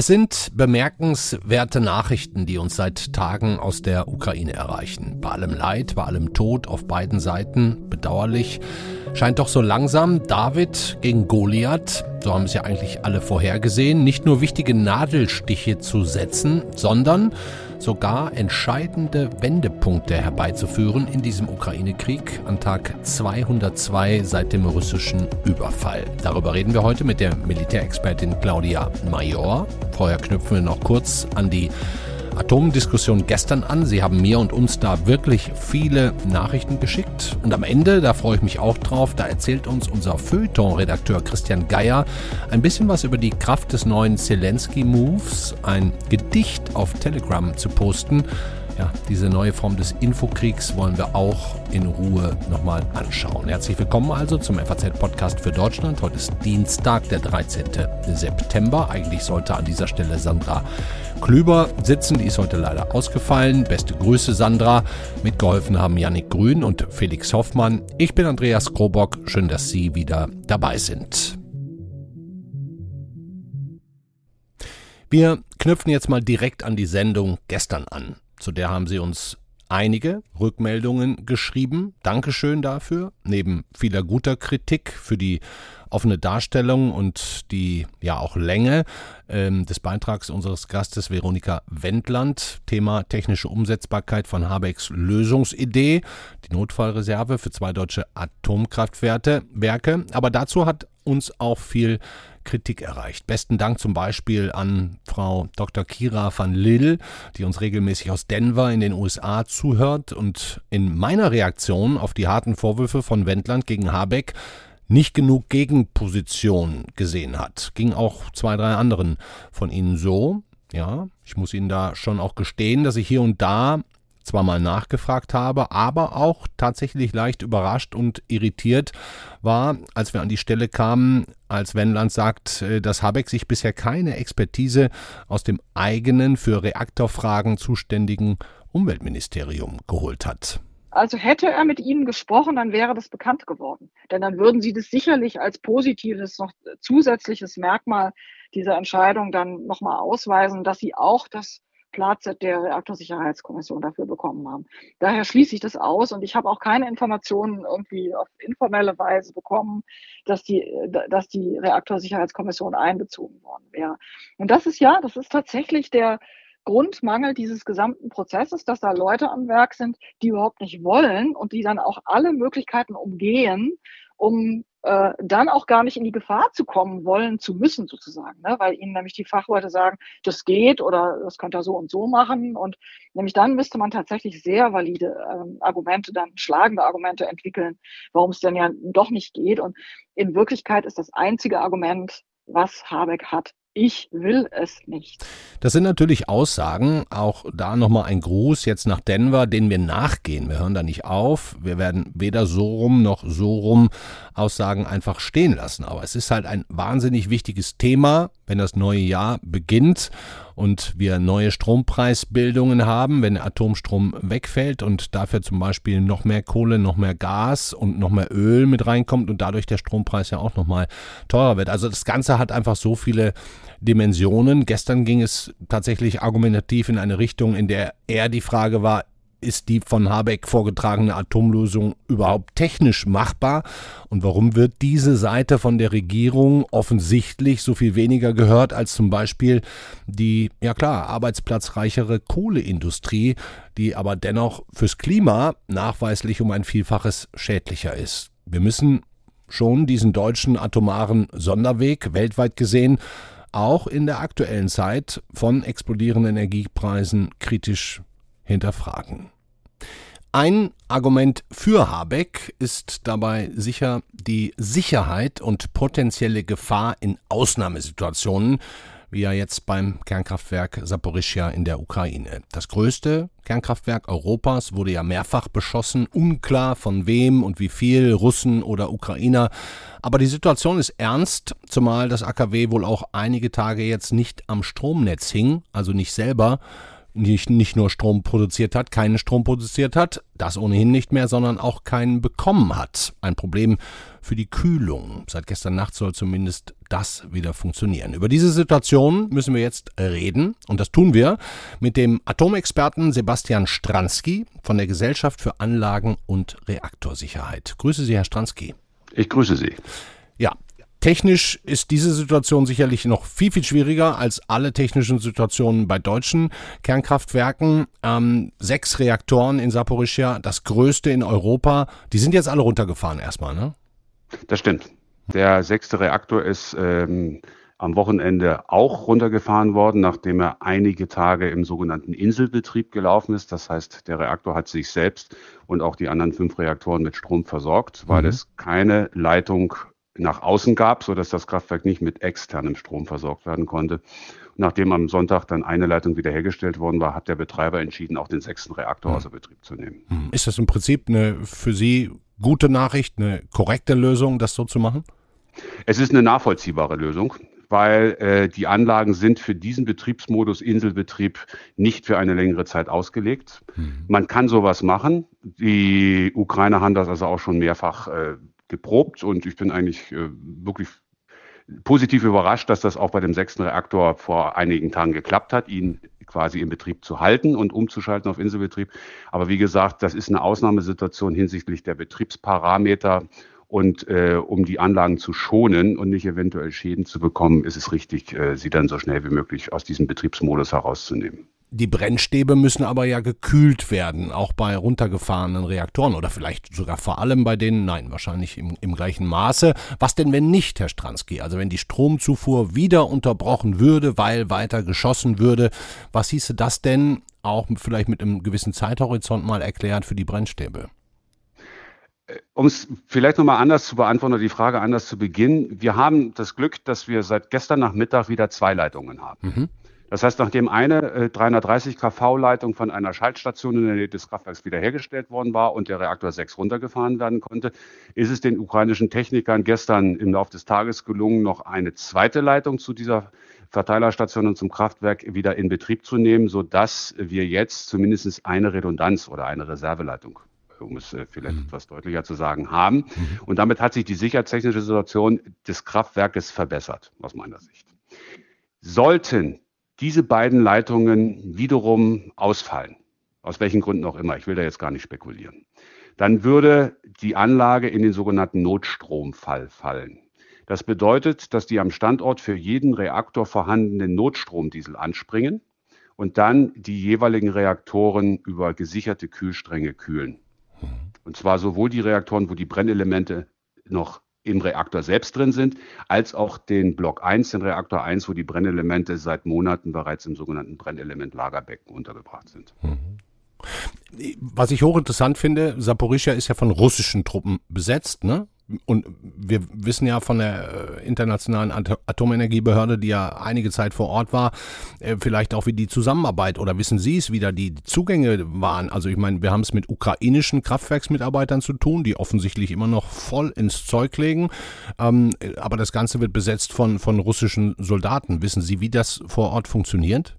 Es sind bemerkenswerte Nachrichten, die uns seit Tagen aus der Ukraine erreichen. Bei allem Leid, bei allem Tod auf beiden Seiten, bedauerlich, scheint doch so langsam David gegen Goliath, so haben es ja eigentlich alle vorhergesehen, nicht nur wichtige Nadelstiche zu setzen, sondern sogar entscheidende Wendepunkte herbeizuführen in diesem Ukraine-Krieg an Tag 202 seit dem russischen Überfall. Darüber reden wir heute mit der Militärexpertin Claudia Major. Vorher knüpfen wir noch kurz an die Atomdiskussion gestern an. Sie haben mir und uns da wirklich viele Nachrichten geschickt. Und am Ende, da freue ich mich auch drauf, da erzählt uns unser Feuilleton-Redakteur Christian Geier ein bisschen was über die Kraft des neuen Zelensky-Moves, ein Gedicht auf Telegram zu posten. Ja, diese neue Form des Infokriegs wollen wir auch in Ruhe nochmal anschauen. Herzlich willkommen also zum FAZ-Podcast für Deutschland. Heute ist Dienstag, der 13. September. Eigentlich sollte an dieser Stelle Sandra Klüber sitzen. Die ist heute leider ausgefallen. Beste Grüße, Sandra. Mitgeholfen haben Yannick Grün und Felix Hoffmann. Ich bin Andreas Krobock. Schön, dass Sie wieder dabei sind. Wir knüpfen jetzt mal direkt an die Sendung gestern an. Zu der haben Sie uns einige Rückmeldungen geschrieben. Dankeschön dafür. Neben vieler guter Kritik für die offene Darstellung und die ja auch Länge ähm, des Beitrags unseres Gastes Veronika Wendland. Thema technische Umsetzbarkeit von Habecks Lösungsidee, die Notfallreserve für zwei deutsche Atomkraftwerke. Aber dazu hat uns auch viel Kritik erreicht. Besten Dank zum Beispiel an Frau Dr. Kira van Lill, die uns regelmäßig aus Denver in den USA zuhört und in meiner Reaktion auf die harten Vorwürfe von Wendland gegen Habeck nicht genug Gegenposition gesehen hat. Ging auch zwei, drei anderen von Ihnen so. Ja, ich muss Ihnen da schon auch gestehen, dass ich hier und da zwar mal nachgefragt habe, aber auch tatsächlich leicht überrascht und irritiert war, als wir an die Stelle kamen, als Wendland sagt, äh, dass Habeck sich bisher keine Expertise aus dem eigenen für Reaktorfragen zuständigen Umweltministerium geholt hat. Also hätte er mit Ihnen gesprochen, dann wäre das bekannt geworden. Denn dann würden Sie das sicherlich als positives, noch zusätzliches Merkmal dieser Entscheidung dann nochmal ausweisen, dass Sie auch das Platz der Reaktorsicherheitskommission dafür bekommen haben. Daher schließe ich das aus und ich habe auch keine Informationen irgendwie auf informelle Weise bekommen, dass die, dass die Reaktorsicherheitskommission einbezogen worden wäre. Und das ist ja, das ist tatsächlich der Grundmangel dieses gesamten Prozesses, dass da Leute am Werk sind, die überhaupt nicht wollen und die dann auch alle Möglichkeiten umgehen, um äh, dann auch gar nicht in die Gefahr zu kommen wollen zu müssen sozusagen, ne? weil ihnen nämlich die Fachleute sagen, das geht oder das könnt ihr so und so machen und nämlich dann müsste man tatsächlich sehr valide ähm, Argumente, dann schlagende Argumente entwickeln, warum es denn ja doch nicht geht und in Wirklichkeit ist das einzige Argument, was Habeck hat, ich will es nicht. Das sind natürlich Aussagen, auch da nochmal ein Gruß jetzt nach Denver, den wir nachgehen. Wir hören da nicht auf. Wir werden weder so rum noch so rum Aussagen einfach stehen lassen. Aber es ist halt ein wahnsinnig wichtiges Thema, wenn das neue Jahr beginnt und wir neue Strompreisbildungen haben, wenn Atomstrom wegfällt und dafür zum Beispiel noch mehr Kohle, noch mehr Gas und noch mehr Öl mit reinkommt und dadurch der Strompreis ja auch nochmal teurer wird. Also das Ganze hat einfach so viele Dimensionen. Gestern ging es tatsächlich argumentativ in eine Richtung, in der eher die Frage war, ist die von Habeck vorgetragene Atomlösung überhaupt technisch machbar? Und warum wird diese Seite von der Regierung offensichtlich so viel weniger gehört als zum Beispiel die, ja klar, arbeitsplatzreichere Kohleindustrie, die aber dennoch fürs Klima nachweislich um ein Vielfaches schädlicher ist? Wir müssen schon diesen deutschen atomaren Sonderweg weltweit gesehen auch in der aktuellen Zeit von explodierenden Energiepreisen kritisch hinterfragen. Ein Argument für Habeck ist dabei sicher die Sicherheit und potenzielle Gefahr in Ausnahmesituationen, wie ja jetzt beim Kernkraftwerk Saporischia in der Ukraine. Das größte Kernkraftwerk Europas wurde ja mehrfach beschossen, unklar von wem und wie viel, Russen oder Ukrainer. Aber die Situation ist ernst, zumal das AKW wohl auch einige Tage jetzt nicht am Stromnetz hing, also nicht selber, nicht, nicht nur Strom produziert hat, keinen Strom produziert hat, das ohnehin nicht mehr, sondern auch keinen bekommen hat. Ein Problem für die Kühlung. Seit gestern Nacht soll zumindest das wieder funktionieren. Über diese Situation müssen wir jetzt reden und das tun wir mit dem Atomexperten Sebastian Stransky von der Gesellschaft für Anlagen und Reaktorsicherheit. Grüße Sie, Herr Stransky. Ich grüße Sie. Ja, Technisch ist diese Situation sicherlich noch viel, viel schwieriger als alle technischen Situationen bei deutschen Kernkraftwerken. Ähm, sechs Reaktoren in Saporischia, das größte in Europa, die sind jetzt alle runtergefahren erstmal, ne? Das stimmt. Der sechste Reaktor ist ähm, am Wochenende auch runtergefahren worden, nachdem er einige Tage im sogenannten Inselbetrieb gelaufen ist. Das heißt, der Reaktor hat sich selbst und auch die anderen fünf Reaktoren mit Strom versorgt, weil mhm. es keine Leitung nach außen gab, so dass das Kraftwerk nicht mit externem Strom versorgt werden konnte. Nachdem am Sonntag dann eine Leitung wiederhergestellt worden war, hat der Betreiber entschieden, auch den sechsten Reaktor hm. außer Betrieb zu nehmen. Hm. Ist das im Prinzip eine für Sie gute Nachricht, eine korrekte Lösung, das so zu machen? Es ist eine nachvollziehbare Lösung weil äh, die Anlagen sind für diesen Betriebsmodus Inselbetrieb nicht für eine längere Zeit ausgelegt. Mhm. Man kann sowas machen. Die Ukrainer haben das also auch schon mehrfach äh, geprobt und ich bin eigentlich äh, wirklich positiv überrascht, dass das auch bei dem sechsten Reaktor vor einigen Tagen geklappt hat, ihn quasi in Betrieb zu halten und umzuschalten auf Inselbetrieb. Aber wie gesagt, das ist eine Ausnahmesituation hinsichtlich der Betriebsparameter. Und äh, um die Anlagen zu schonen und nicht eventuell Schäden zu bekommen, ist es richtig, äh, sie dann so schnell wie möglich aus diesem Betriebsmodus herauszunehmen. Die Brennstäbe müssen aber ja gekühlt werden, auch bei runtergefahrenen Reaktoren oder vielleicht sogar vor allem bei denen, nein, wahrscheinlich im, im gleichen Maße. Was denn, wenn nicht, Herr Stransky? Also wenn die Stromzufuhr wieder unterbrochen würde, weil weiter geschossen würde, was hieße das denn auch vielleicht mit einem gewissen Zeithorizont mal erklärt für die Brennstäbe? Um es vielleicht nochmal anders zu beantworten oder die Frage anders zu beginnen. Wir haben das Glück, dass wir seit gestern Nachmittag wieder zwei Leitungen haben. Mhm. Das heißt, nachdem eine äh, 330 kV-Leitung von einer Schaltstation in der Nähe des Kraftwerks wiederhergestellt worden war und der Reaktor 6 runtergefahren werden konnte, ist es den ukrainischen Technikern gestern im Laufe des Tages gelungen, noch eine zweite Leitung zu dieser Verteilerstation und zum Kraftwerk wieder in Betrieb zu nehmen, sodass wir jetzt zumindest eine Redundanz oder eine Reserveleitung um es äh, vielleicht mhm. etwas deutlicher zu sagen, haben. Mhm. Und damit hat sich die sicherheitstechnische Situation des Kraftwerkes verbessert, aus meiner Sicht. Sollten diese beiden Leitungen wiederum ausfallen, aus welchen Gründen auch immer, ich will da jetzt gar nicht spekulieren, dann würde die Anlage in den sogenannten Notstromfall fallen. Das bedeutet, dass die am Standort für jeden Reaktor vorhandenen Notstromdiesel anspringen und dann die jeweiligen Reaktoren über gesicherte Kühlstränge kühlen. Mhm. Und zwar sowohl die Reaktoren, wo die Brennelemente noch im Reaktor selbst drin sind, als auch den Block 1, den Reaktor 1, wo die Brennelemente seit Monaten bereits im sogenannten Brennelementlagerbecken untergebracht sind. Mhm. Was ich hochinteressant finde, Saporischia ist ja von russischen Truppen besetzt, ne? Und wir wissen ja von der äh, internationalen Atomenergiebehörde, die ja einige Zeit vor Ort war, äh, vielleicht auch wie die Zusammenarbeit oder wissen Sie es, wie da die Zugänge waren. Also ich meine, wir haben es mit ukrainischen Kraftwerksmitarbeitern zu tun, die offensichtlich immer noch voll ins Zeug legen. Ähm, aber das Ganze wird besetzt von, von russischen Soldaten. Wissen Sie, wie das vor Ort funktioniert?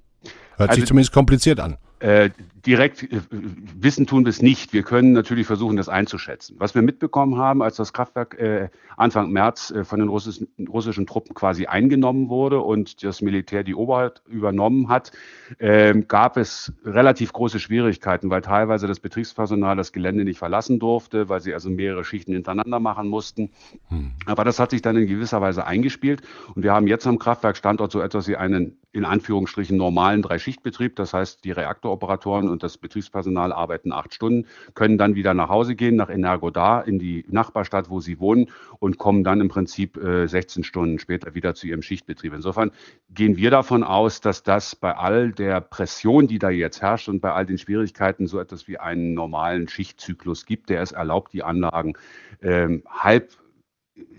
Hört also, sich zumindest kompliziert an. Äh, direkt äh, wissen tun wir es nicht. Wir können natürlich versuchen, das einzuschätzen. Was wir mitbekommen haben, als das Kraftwerk äh, Anfang März äh, von den russischen, russischen, Truppen quasi eingenommen wurde und das Militär die Oberhalt übernommen hat, ähm, gab es relativ große Schwierigkeiten, weil teilweise das Betriebspersonal das Gelände nicht verlassen durfte, weil sie also mehrere Schichten hintereinander machen mussten. Hm. Aber das hat sich dann in gewisser Weise eingespielt und wir haben jetzt am Kraftwerkstandort so etwas wie einen in Anführungsstrichen normalen Drei-Schicht-Betrieb. Das heißt, die Reaktoroperatoren und das Betriebspersonal arbeiten acht Stunden, können dann wieder nach Hause gehen, nach Energodar, in die Nachbarstadt, wo sie wohnen und kommen dann im Prinzip äh, 16 Stunden später wieder zu ihrem Schichtbetrieb. Insofern gehen wir davon aus, dass das bei all der Pression, die da jetzt herrscht und bei all den Schwierigkeiten so etwas wie einen normalen Schichtzyklus gibt, der es erlaubt, die Anlagen ähm, halb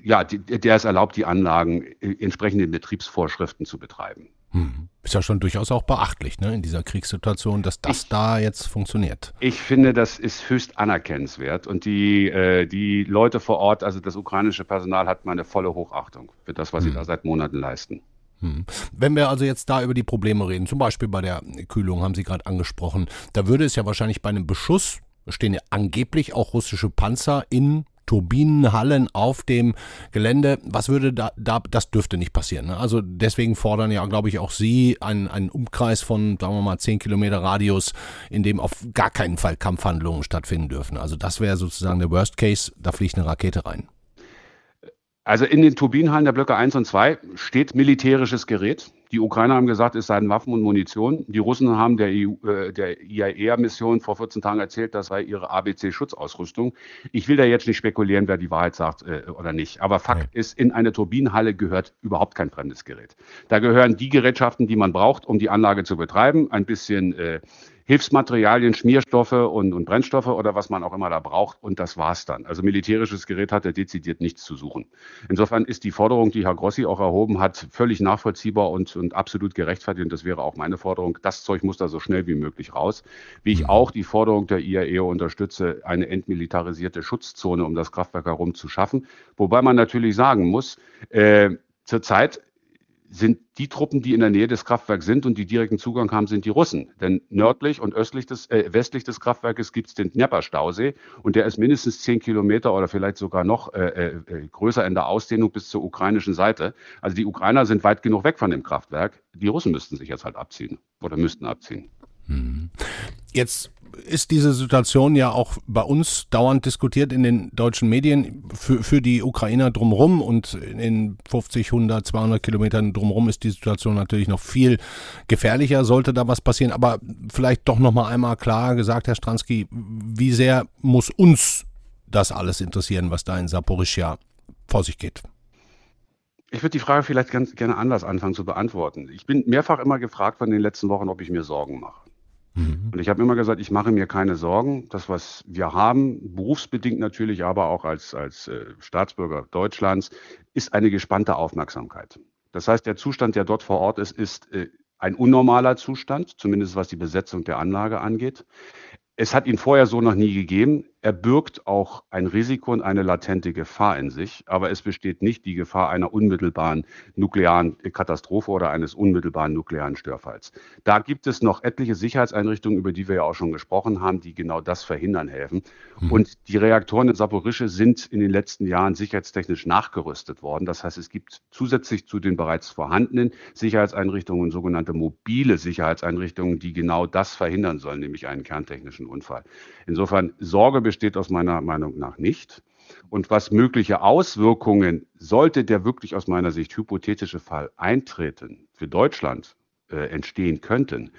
ja, der es erlaubt, die Anlagen äh, entsprechend den Betriebsvorschriften zu betreiben. Hm. Ist ja schon durchaus auch beachtlich, ne, in dieser Kriegssituation, dass das ich, da jetzt funktioniert. Ich finde, das ist höchst anerkennenswert und die, äh, die Leute vor Ort, also das ukrainische Personal, hat meine volle Hochachtung für das, was hm. sie da seit Monaten leisten. Hm. Wenn wir also jetzt da über die Probleme reden, zum Beispiel bei der Kühlung, haben Sie gerade angesprochen, da würde es ja wahrscheinlich bei einem Beschuss stehen ja angeblich auch russische Panzer in Turbinenhallen auf dem Gelände. Was würde da, da das dürfte nicht passieren. Ne? Also deswegen fordern ja, glaube ich, auch Sie einen, einen Umkreis von, sagen wir mal, 10 Kilometer Radius, in dem auf gar keinen Fall Kampfhandlungen stattfinden dürfen. Also das wäre sozusagen der Worst Case, da fliegt eine Rakete rein. Also in den Turbinenhallen der Blöcke 1 und 2 steht militärisches Gerät. Die Ukrainer haben gesagt, es seien Waffen und Munition. Die Russen haben der, EU, äh, der IAEA-Mission vor 14 Tagen erzählt, das sei ihre ABC-Schutzausrüstung. Ich will da jetzt nicht spekulieren, wer die Wahrheit sagt äh, oder nicht. Aber Fakt okay. ist, in eine Turbinenhalle gehört überhaupt kein fremdes Gerät. Da gehören die Gerätschaften, die man braucht, um die Anlage zu betreiben. Ein bisschen äh, Hilfsmaterialien, Schmierstoffe und, und Brennstoffe oder was man auch immer da braucht. Und das war's dann. Also militärisches Gerät hat er dezidiert nichts zu suchen. Insofern ist die Forderung, die Herr Grossi auch erhoben hat, völlig nachvollziehbar und, und absolut gerechtfertigt. Und das wäre auch meine Forderung. Das Zeug muss da so schnell wie möglich raus. Wie ich mhm. auch die Forderung der IAEO unterstütze, eine entmilitarisierte Schutzzone um das Kraftwerk herum zu schaffen. Wobei man natürlich sagen muss, äh, Zurzeit sind die Truppen, die in der Nähe des Kraftwerks sind und die direkten Zugang haben, sind die Russen. Denn nördlich und östlich des, äh, westlich des Kraftwerkes gibt es den Dnepr-Stausee und der ist mindestens zehn Kilometer oder vielleicht sogar noch äh, äh, äh, größer in der Ausdehnung bis zur ukrainischen Seite. Also die Ukrainer sind weit genug weg von dem Kraftwerk. Die Russen müssten sich jetzt halt abziehen oder müssten abziehen. Hm. Jetzt ist diese Situation ja auch bei uns dauernd diskutiert in den deutschen Medien. Für, für die Ukrainer drumherum und in 50, 100, 200 Kilometern drumherum ist die Situation natürlich noch viel gefährlicher, sollte da was passieren. Aber vielleicht doch noch mal einmal klar gesagt, Herr Stransky, wie sehr muss uns das alles interessieren, was da in Saporischia vor sich geht? Ich würde die Frage vielleicht ganz gerne anders anfangen zu beantworten. Ich bin mehrfach immer gefragt von den letzten Wochen, ob ich mir Sorgen mache. Mhm. Und ich habe immer gesagt, ich mache mir keine Sorgen. Das, was wir haben, berufsbedingt natürlich, aber auch als, als äh, Staatsbürger Deutschlands, ist eine gespannte Aufmerksamkeit. Das heißt, der Zustand, der dort vor Ort ist, ist äh, ein unnormaler Zustand, zumindest was die Besetzung der Anlage angeht. Es hat ihn vorher so noch nie gegeben. Er birgt auch ein Risiko und eine latente Gefahr in sich, aber es besteht nicht die Gefahr einer unmittelbaren nuklearen Katastrophe oder eines unmittelbaren nuklearen Störfalls. Da gibt es noch etliche Sicherheitseinrichtungen, über die wir ja auch schon gesprochen haben, die genau das verhindern helfen. Mhm. Und die Reaktoren in Saporische sind in den letzten Jahren sicherheitstechnisch nachgerüstet worden. Das heißt, es gibt zusätzlich zu den bereits vorhandenen Sicherheitseinrichtungen sogenannte mobile Sicherheitseinrichtungen, die genau das verhindern sollen, nämlich einen kerntechnischen Unfall. Insofern Sorge besteht aus meiner Meinung nach nicht. Und was mögliche Auswirkungen, sollte der wirklich aus meiner Sicht hypothetische Fall eintreten, für Deutschland äh, entstehen könnten,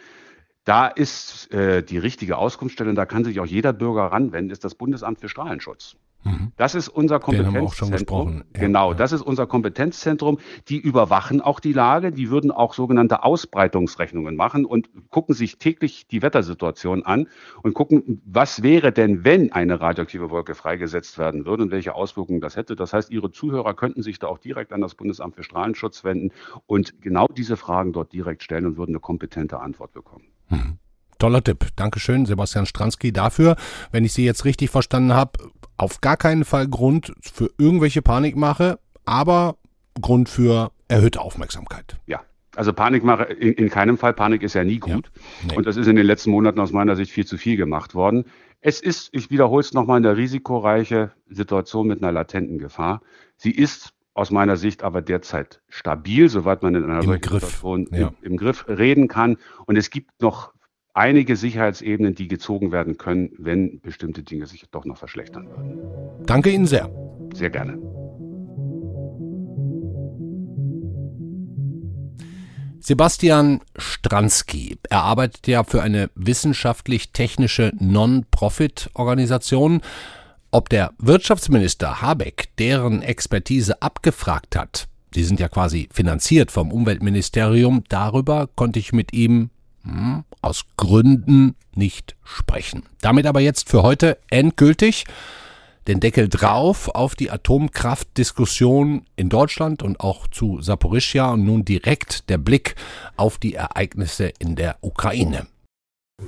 da ist äh, die richtige Auskunftsstelle, und da kann sich auch jeder Bürger ranwenden, ist das Bundesamt für Strahlenschutz. Mhm. Das ist unser Kompetenzzentrum. Ja, genau, ja. das ist unser Kompetenzzentrum. Die überwachen auch die Lage. Die würden auch sogenannte Ausbreitungsrechnungen machen und gucken sich täglich die Wettersituation an und gucken, was wäre denn, wenn eine radioaktive Wolke freigesetzt werden würde und welche Auswirkungen das hätte. Das heißt, Ihre Zuhörer könnten sich da auch direkt an das Bundesamt für Strahlenschutz wenden und genau diese Fragen dort direkt stellen und würden eine kompetente Antwort bekommen. Mhm. Toller Tipp. Dankeschön, Sebastian Stransky, dafür. Wenn ich Sie jetzt richtig verstanden habe, auf gar keinen Fall Grund für irgendwelche Panikmache, aber Grund für erhöhte Aufmerksamkeit. Ja, also Panikmache in, in, keinem Fall. Panik ist ja nie gut. Ja, nee. Und das ist in den letzten Monaten aus meiner Sicht viel zu viel gemacht worden. Es ist, ich wiederhole es nochmal, eine risikoreiche Situation mit einer latenten Gefahr. Sie ist aus meiner Sicht aber derzeit stabil, soweit man in einer Im solchen Griff. Situation ja. im, im Griff reden kann. Und es gibt noch einige Sicherheitsebenen, die gezogen werden können, wenn bestimmte Dinge sich doch noch verschlechtern würden. Danke Ihnen sehr. Sehr gerne. Sebastian Stransky. Er arbeitet ja für eine wissenschaftlich-technische Non-Profit-Organisation. Ob der Wirtschaftsminister Habeck deren Expertise abgefragt hat, die sind ja quasi finanziert vom Umweltministerium, darüber konnte ich mit ihm hm, aus Gründen nicht sprechen. Damit aber jetzt für heute endgültig den Deckel drauf auf die Atomkraftdiskussion in Deutschland und auch zu Saporischia und nun direkt der Blick auf die Ereignisse in der Ukraine.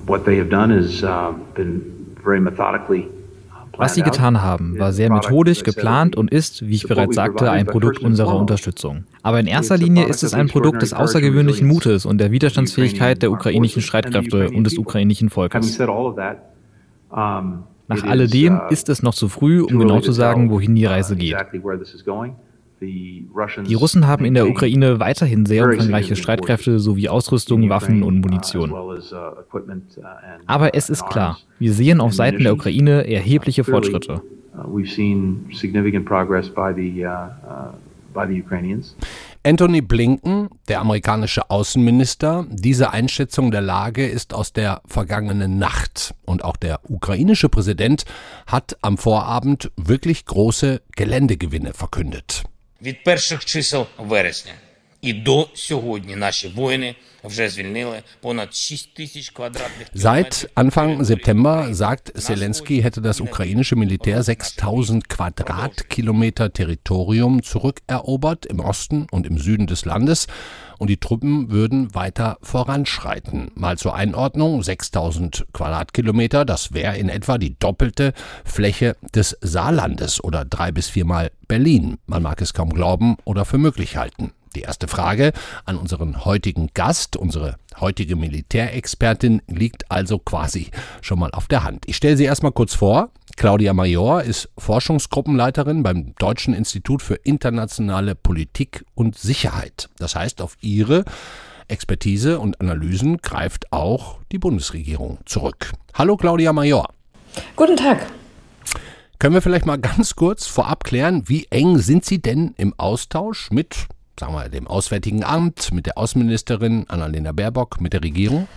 What they have done is uh, been very methodically Was sie getan haben, war sehr methodisch geplant und ist, wie ich bereits sagte, ein Produkt unserer Unterstützung. Aber in erster Linie ist es ein Produkt des außergewöhnlichen Mutes und der Widerstandsfähigkeit der ukrainischen Streitkräfte und des ukrainischen Volkes. Nach alledem ist es noch zu früh, um genau zu sagen, wohin die Reise geht. Die Russen haben in der Ukraine weiterhin sehr umfangreiche Streitkräfte sowie Ausrüstung, Waffen und Munition. Uh, uh, Aber es ist klar, wir sehen auf Seiten der Ukraine erhebliche Fortschritte. Uh, Anthony Blinken, der amerikanische Außenminister, diese Einschätzung der Lage ist aus der vergangenen Nacht. Und auch der ukrainische Präsident hat am Vorabend wirklich große Geländegewinne verkündet. Від перших чисел вересня Seit Anfang September sagt Zelensky, hätte das ukrainische Militär 6000 Quadratkilometer Territorium zurückerobert im Osten und im Süden des Landes und die Truppen würden weiter voranschreiten. Mal zur Einordnung, 6000 Quadratkilometer, das wäre in etwa die doppelte Fläche des Saarlandes oder drei bis viermal Berlin. Man mag es kaum glauben oder für möglich halten. Die erste Frage an unseren heutigen Gast, unsere heutige Militärexpertin, liegt also quasi schon mal auf der Hand. Ich stelle sie erstmal kurz vor. Claudia Major ist Forschungsgruppenleiterin beim Deutschen Institut für internationale Politik und Sicherheit. Das heißt, auf ihre Expertise und Analysen greift auch die Bundesregierung zurück. Hallo Claudia Major. Guten Tag. Können wir vielleicht mal ganz kurz vorab klären, wie eng sind Sie denn im Austausch mit, sagen wir, dem Auswärtigen Amt, mit der Außenministerin Annalena Baerbock, mit der Regierung?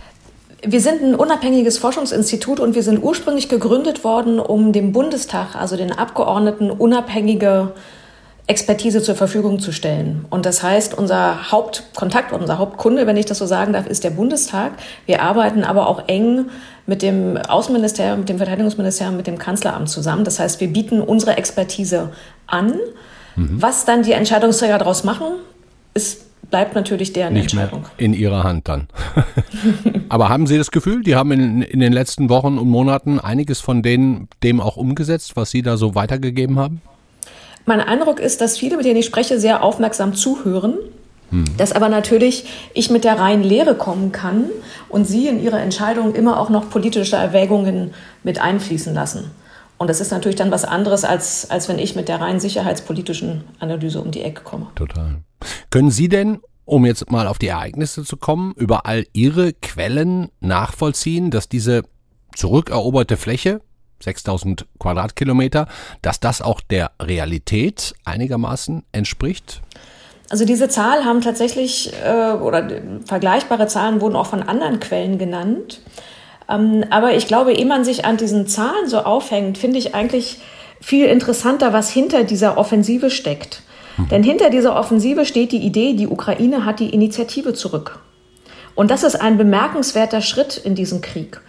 Wir sind ein unabhängiges Forschungsinstitut und wir sind ursprünglich gegründet worden, um dem Bundestag, also den Abgeordneten, unabhängige Expertise zur Verfügung zu stellen. Und das heißt, unser Hauptkontakt, unser Hauptkunde, wenn ich das so sagen darf, ist der Bundestag. Wir arbeiten aber auch eng mit dem Außenministerium, mit dem Verteidigungsministerium, mit dem Kanzleramt zusammen. Das heißt, wir bieten unsere Expertise an. Mhm. Was dann die Entscheidungsträger daraus machen, ist bleibt natürlich deren Nicht Entscheidung. Mehr in ihrer Hand dann. Aber haben Sie das Gefühl, die haben in, in den letzten Wochen und Monaten einiges von denen, dem auch umgesetzt, was Sie da so weitergegeben haben? Mein Eindruck ist, dass viele, mit denen ich spreche, sehr aufmerksam zuhören. Hm. Dass aber natürlich ich mit der reinen Lehre kommen kann und Sie in Ihre Entscheidung immer auch noch politische Erwägungen mit einfließen lassen. Und das ist natürlich dann was anderes, als, als wenn ich mit der rein sicherheitspolitischen Analyse um die Ecke komme. Total. Können Sie denn, um jetzt mal auf die Ereignisse zu kommen, über all Ihre Quellen nachvollziehen, dass diese zurückeroberte Fläche 6000 Quadratkilometer, dass das auch der Realität einigermaßen entspricht? Also diese Zahl haben tatsächlich, äh, oder vergleichbare Zahlen wurden auch von anderen Quellen genannt. Ähm, aber ich glaube, ehe man sich an diesen Zahlen so aufhängt, finde ich eigentlich viel interessanter, was hinter dieser Offensive steckt. Mhm. Denn hinter dieser Offensive steht die Idee, die Ukraine hat die Initiative zurück. Und das ist ein bemerkenswerter Schritt in diesem Krieg.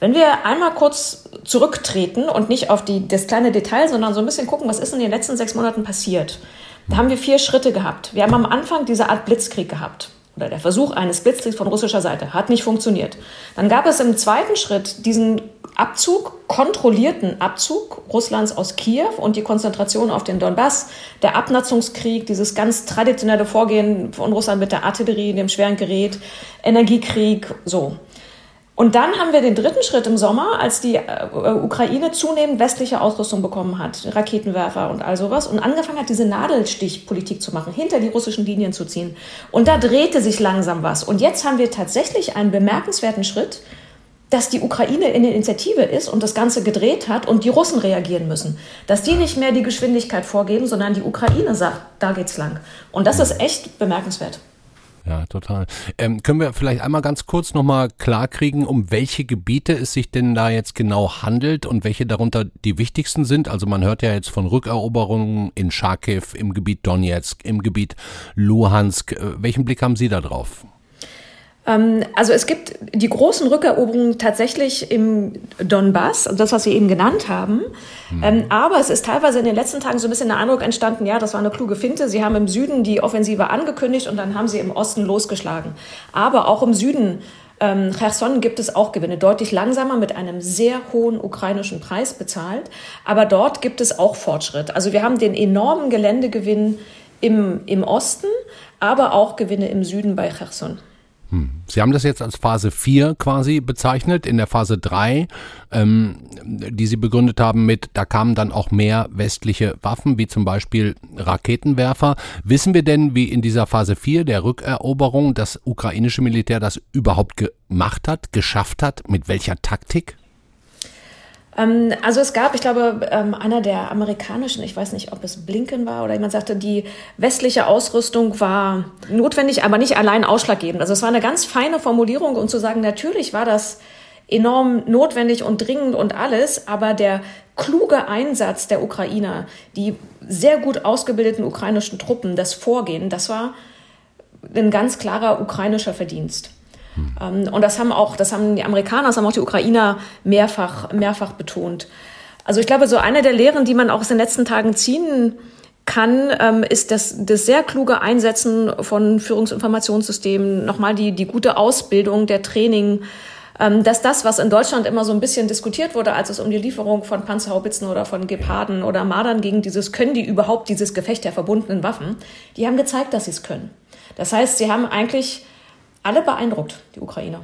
Wenn wir einmal kurz zurücktreten und nicht auf die, das kleine Detail, sondern so ein bisschen gucken, was ist in den letzten sechs Monaten passiert, da haben wir vier Schritte gehabt. Wir haben am Anfang diese Art Blitzkrieg gehabt. Oder der Versuch eines Blitzkriegs von russischer Seite hat nicht funktioniert. Dann gab es im zweiten Schritt diesen Abzug, kontrollierten Abzug Russlands aus Kiew und die Konzentration auf den Donbass, der Abnatzungskrieg, dieses ganz traditionelle Vorgehen von Russland mit der Artillerie, dem schweren Gerät, Energiekrieg, so. Und dann haben wir den dritten Schritt im Sommer, als die äh, Ukraine zunehmend westliche Ausrüstung bekommen hat, Raketenwerfer und all sowas, und angefangen hat, diese Nadelstichpolitik zu machen, hinter die russischen Linien zu ziehen. Und da drehte sich langsam was. Und jetzt haben wir tatsächlich einen bemerkenswerten Schritt, dass die Ukraine in der Initiative ist und das Ganze gedreht hat und die Russen reagieren müssen. Dass die nicht mehr die Geschwindigkeit vorgeben, sondern die Ukraine sagt, da geht's lang. Und das ist echt bemerkenswert. Ja, total. Ähm, können wir vielleicht einmal ganz kurz nochmal klarkriegen, um welche Gebiete es sich denn da jetzt genau handelt und welche darunter die wichtigsten sind? Also man hört ja jetzt von Rückeroberungen in Charkiw, im Gebiet Donetsk, im Gebiet Luhansk. Äh, welchen Blick haben Sie da drauf? Ähm, also es gibt die großen Rückeroberungen tatsächlich im Donbass, also das, was Sie eben genannt haben. Mhm. Aber es ist teilweise in den letzten Tagen so ein bisschen der Eindruck entstanden, ja, das war eine kluge Finte. Sie haben im Süden die Offensive angekündigt und dann haben sie im Osten losgeschlagen. Aber auch im Süden Ähm, Cherson gibt es auch Gewinne, deutlich langsamer mit einem sehr hohen ukrainischen Preis bezahlt. Aber dort gibt es auch Fortschritt. Also wir haben den enormen Geländegewinn im, im Osten, aber auch Gewinne im Süden bei Cherson. Hm. Sie haben das jetzt als Phase 4 quasi bezeichnet. In der Phase 3, ähm, die Sie begründet haben mit, da kamen dann auch mehr westliche Waffen, wie zum Beispiel Raketenwerfer. Wissen wir denn, wie in dieser Phase 4 der Rückeroberung das ukrainische Militär das überhaupt gemacht hat, geschafft hat, mit welcher Taktik? Ähm, also es gab, ich glaube, ähm, einer der amerikanischen, ich weiß nicht, ob es Blinken war oder jemand sagte, die westliche Ausrüstung war notwendig, aber nicht allein ausschlaggebend. Also es war eine ganz feine Formulierung, um zu sagen, natürlich war das enorm notwendig und dringend und alles, aber der kluge Einsatz der Ukrainer, die sehr gut ausgebildeten ukrainischen Truppen, das Vorgehen, das war ein ganz klarer ukrainischer Verdienst. Mhm. Und das haben auch, das haben die Amerikaner, das haben auch die Ukrainer mehrfach, mehrfach betont. Also ich glaube, so eine der Lehren, die man auch aus den letzten Tagen ziehen kann, ähm, ist das, das sehr kluge Einsetzen von Führungsinformationssystemen, nochmal die, die gute Ausbildung, der Training, ähm, dass das, was in Deutschland immer so ein bisschen diskutiert wurde, als es um die Lieferung von Panzerhaubitzen oder von Geparden oder Mardern ging, dieses, können die überhaupt dieses Gefecht der verbundenen Waffen, die haben gezeigt, dass sie es können. Das heißt, sie haben eigentlich alle beeindruckt, die Ukrainer.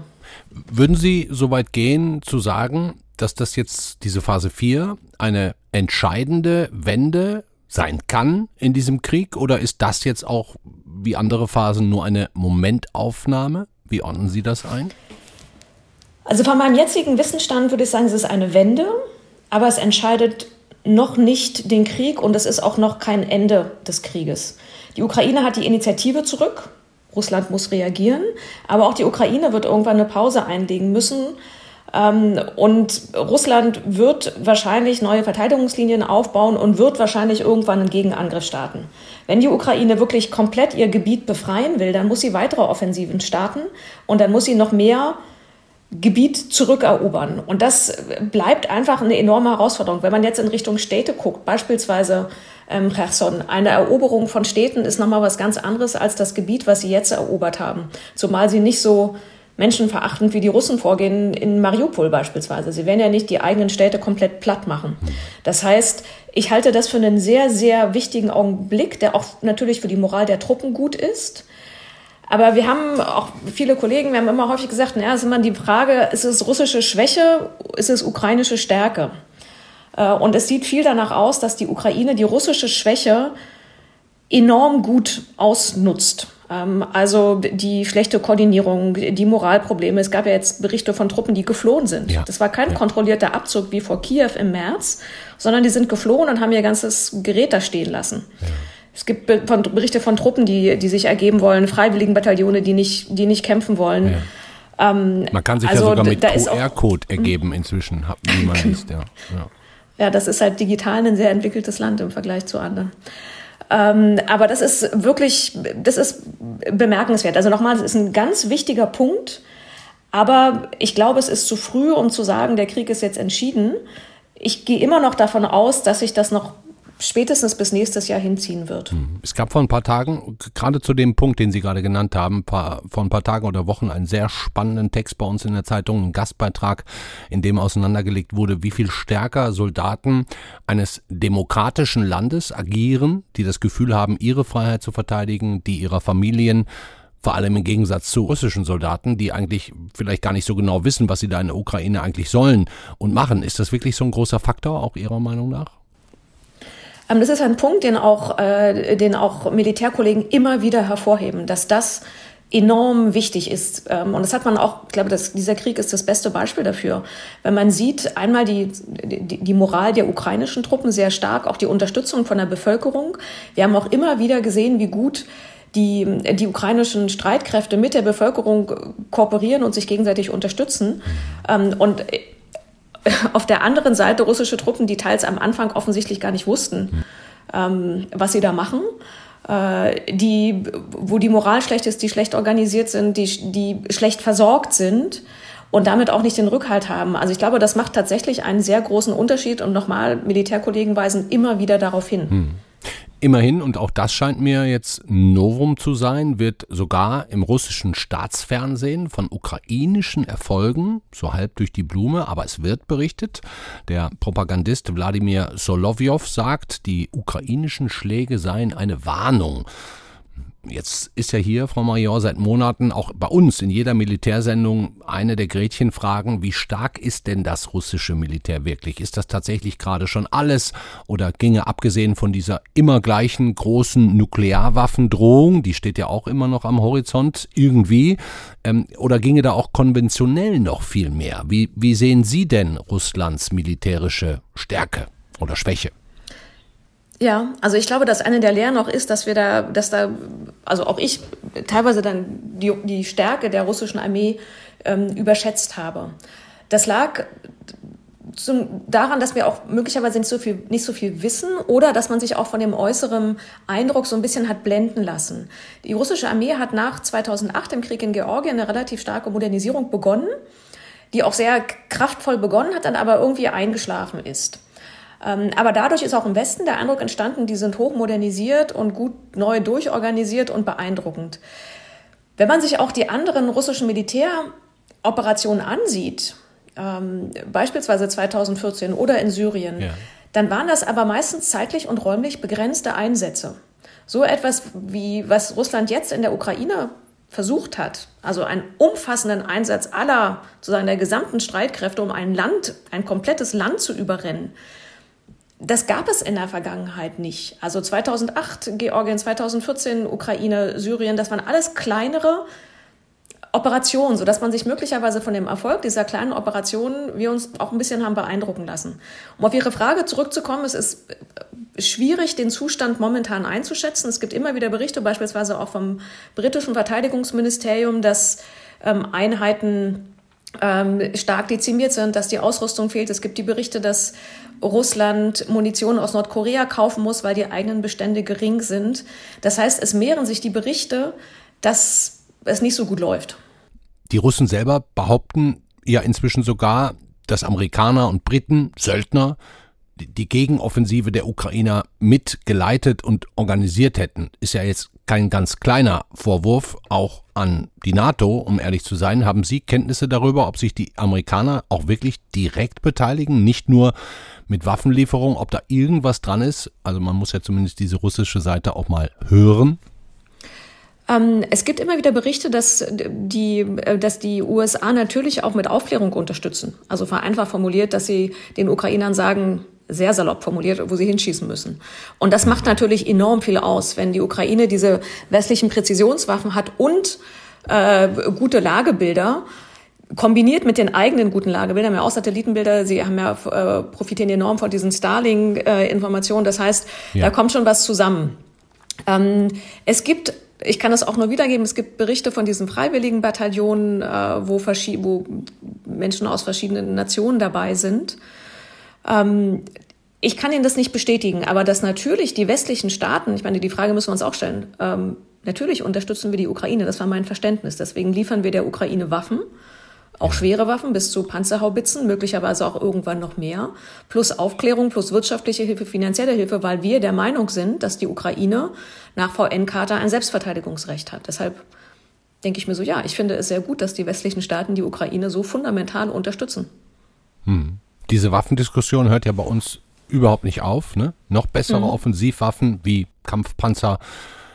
Würden Sie so weit gehen zu sagen, dass das jetzt diese Phase 4 eine entscheidende Wende sein kann in diesem Krieg oder ist das jetzt auch wie andere Phasen nur eine Momentaufnahme? Wie ordnen Sie das ein? Also von meinem jetzigen Wissensstand würde ich sagen, es ist eine Wende, aber es entscheidet noch nicht den Krieg und es ist auch noch kein Ende des Krieges. Die Ukraine hat die Initiative zurück. Russland muss reagieren, aber auch die Ukraine wird irgendwann eine Pause einlegen müssen. Ähm, und Russland wird wahrscheinlich neue Verteidigungslinien aufbauen und wird wahrscheinlich irgendwann einen Gegenangriff starten. Wenn die Ukraine wirklich komplett ihr Gebiet befreien will, dann muss sie weitere Offensiven starten und dann muss sie noch mehr Gebiet zurückerobern. Und das bleibt einfach eine enorme Herausforderung. Wenn man jetzt in Richtung Städte guckt, beispielsweise ähm, Cherson, eine Eroberung von Städten ist nochmal was ganz anderes als das Gebiet, was sie jetzt erobert haben. Zumal sie nicht so menschenverachtend wie die Russen vorgehen in Mariupol beispielsweise. Sie werden ja nicht die eigenen Städte komplett platt machen. Das heißt, ich halte das für einen sehr, sehr wichtigen Augenblick, der auch natürlich für die Moral der Truppen gut ist aber wir haben auch viele Kollegen, wir haben immer häufig gesagt, naja, ist immer die Frage, ist es russische Schwäche, ist es ukrainische Stärke? Äh, und es sieht viel danach aus, dass die Ukraine die russische Schwäche enorm gut ausnutzt. Ähm, also die schlechte Koordinierung, die Moralprobleme. Es gab ja jetzt Berichte von Truppen, die geflohen sind. Ja. Das war kein ja. kontrollierter Abzug wie vor Kiew im März, sondern die sind geflohen und haben ihr ganzes Gerät da stehen lassen. Ja. Es gibt Berichte von Truppen, die, die sich ergeben wollen, Freiwilligenbataillone, die nicht, die nicht kämpfen wollen. Ja. Ähm, man kann sich also ja sogar mit QR-Code ergeben inzwischen, wie man liest, ja. ja. Ja, das ist halt digital ein sehr entwickeltes Land im Vergleich zu anderen. Ähm, aber das ist wirklich, das ist bemerkenswert. Also nochmal, das ist ein ganz wichtiger Punkt. Aber ich glaube, es ist zu früh, um zu sagen, der Krieg ist jetzt entschieden. Ich gehe immer noch davon aus, dass sich das noch spätestens bis nächstes Jahr hinziehen wird. Hm. Es gab vor ein paar Tagen, gerade zu dem Punkt, den Sie gerade genannt haben, vor ein paar Tagen oder Wochen einen sehr spannenden Text bei uns in der Zeitung, einen Gastbeitrag, in dem auseinandergelegt wurde, wie viel stärker Soldaten eines demokratischen Landes agieren, die das Gefühl haben, ihre Freiheit zu verteidigen, die ihrer Familien vor allem im Gegensatz zu russischen Soldaten, die eigentlich vielleicht gar nicht so genau wissen, was sie da in der Ukraine eigentlich sollen und machen. Ist das wirklich so ein großer Faktor, auch Ihrer Meinung nach? Ähm, das ist ein Punkt, den auch, äh, den auch Militärkollegen immer wieder hervorheben, dass das enorm wichtig ist. Ähm, und das hat man auch, ich glaube, dass dieser Krieg ist das beste Beispiel dafür. Wenn man sieht, einmal die, die, die Moral der ukrainischen Truppen sehr stark, auch die Unterstützung von der Bevölkerung. Wir haben auch immer wieder gesehen, wie gut die, die ukrainischen Streitkräfte mit der Bevölkerung kooperieren und sich gegenseitig unterstützen. Ähm, und auf der anderen Seite russische Truppen, die teils am Anfang offensichtlich gar nicht wussten, ähm, was sie da machen. Äh, die, wo die Moral schlecht ist, die schlecht organisiert sind, die, die schlecht versorgt sind und damit auch nicht den Rückhalt haben. Also ich glaube, das macht tatsächlich einen sehr großen Unterschied und nochmal, Militärkollegen weisen immer wieder darauf hin. Hm. Immerhin, und auch das scheint mir jetzt Novum zu sein, wird sogar im russischen Staatsfernsehen von ukrainischen Erfolgen, so halb durch die Blume, aber es wird berichtet. Der Propagandist Wladimir Solovyov sagt, die ukrainischen Schläge seien eine Warnung. Jetzt ist ja hier, Frau Major, seit Monaten auch bei uns in jeder Militärsendung eine der Gretchenfragen, wie stark ist denn das russische Militär wirklich? Ist das tatsächlich gerade schon alles oder ginge abgesehen von dieser immer gleichen großen Nuklearwaffendrohung, die steht ja auch immer noch am Horizont irgendwie, ähm, oder ginge da auch konventionell noch viel mehr? Wie, wie sehen Sie denn Russlands militärische Stärke oder Schwäche? Ja, also ich glaube, dass eine der Lehren auch ist, dass wir da, dass da, also auch ich teilweise dann die, die Stärke der russischen Armee ähm, überschätzt habe. Das lag zum, daran, dass wir auch möglicherweise nicht so viel, nicht so viel wissen oder dass man sich auch von dem äußeren Eindruck so ein bisschen hat blenden lassen. Die russische Armee hat nach 2008 im Krieg in Georgien eine relativ starke Modernisierung begonnen, die auch sehr kraftvoll begonnen hat, dann aber irgendwie eingeschlafen ist. Ähm, aber dadurch ist auch im Westen der Eindruck entstanden, die sind hochmodernisiert und gut neu durchorganisiert und beeindruckend. Wenn man sich auch die anderen russischen Militäroperationen ansieht, ähm, beispielsweise 2014 oder in Syrien, ja. dann waren das aber meistens zeitlich und räumlich begrenzte Einsätze. So etwas wie was Russland jetzt in der Ukraine versucht hat, also einen umfassenden Einsatz aller, sozusagen der gesamten Streitkräfte, um ein Land, ein komplettes Land zu überrennen, das gab es in der Vergangenheit nicht. Also 2008 Georgien, 2014 Ukraine, Syrien, das waren alles kleinere Operationen, sodass man sich möglicherweise von dem Erfolg dieser kleinen Operationen wir uns auch ein bisschen haben beeindrucken lassen. Um auf Ihre Frage zurückzukommen, es ist schwierig, den Zustand momentan einzuschätzen. Es gibt immer wieder Berichte, beispielsweise auch vom britischen Verteidigungsministerium, dass ähm, Einheiten ähm, stark dezimiert sind, dass die Ausrüstung fehlt. Es gibt die Berichte, dass Russland Munition aus Nordkorea kaufen muss, weil die eigenen Bestände gering sind. Das heißt, es mehren sich die Berichte, dass es nicht so gut läuft. Die Russen selber behaupten ja inzwischen sogar, dass Amerikaner und Briten, Söldner, die Gegenoffensive der Ukrainer mitgeleitet und organisiert hätten. Ist ja jetzt kein ganz kleiner Vorwurf, auch an die NATO, um ehrlich zu sein. Haben Sie Kenntnisse darüber, ob sich die Amerikaner auch wirklich direkt beteiligen, nicht nur mit Waffenlieferung, ob da irgendwas dran ist. Also man muss ja zumindest diese russische Seite auch mal hören. Ähm, es gibt immer wieder Berichte, dass die, äh, dass die USA natürlich auch mit Aufklärung unterstützen. Also vereinfacht formuliert, dass sie den Ukrainern sagen, sehr salopp formuliert, wo sie hinschießen müssen. Und das macht natürlich enorm viel aus, wenn die Ukraine diese westlichen Präzisionswaffen hat und äh, gute Lagebilder kombiniert mit den eigenen guten Lagebildern, ja auch Satellitenbilder, sie haben ja äh, profitieren enorm von diesen Starlink-Informationen. das heißt, ja. da kommt schon was zusammen. Ähm, es gibt ich kann das auch nur wiedergeben. Es gibt Berichte von diesen freiwilligen Bataillonen, äh, wo, wo Menschen aus verschiedenen Nationen dabei sind. Ähm, ich kann Ihnen das nicht bestätigen, aber dass natürlich die westlichen Staaten, ich meine, die Frage müssen wir uns auch stellen, ähm, natürlich unterstützen wir die Ukraine, das war mein Verständnis. Deswegen liefern wir der Ukraine Waffen auch schwere Waffen bis zu Panzerhaubitzen, möglicherweise auch irgendwann noch mehr, plus Aufklärung, plus wirtschaftliche Hilfe, finanzielle Hilfe, weil wir der Meinung sind, dass die Ukraine nach VN-Charta ein Selbstverteidigungsrecht hat. Deshalb denke ich mir so, ja, ich finde es sehr gut, dass die westlichen Staaten die Ukraine so fundamental unterstützen. Hm. Diese Waffendiskussion hört ja bei uns überhaupt nicht auf. Ne? Noch bessere hm. Offensivwaffen wie Kampfpanzer,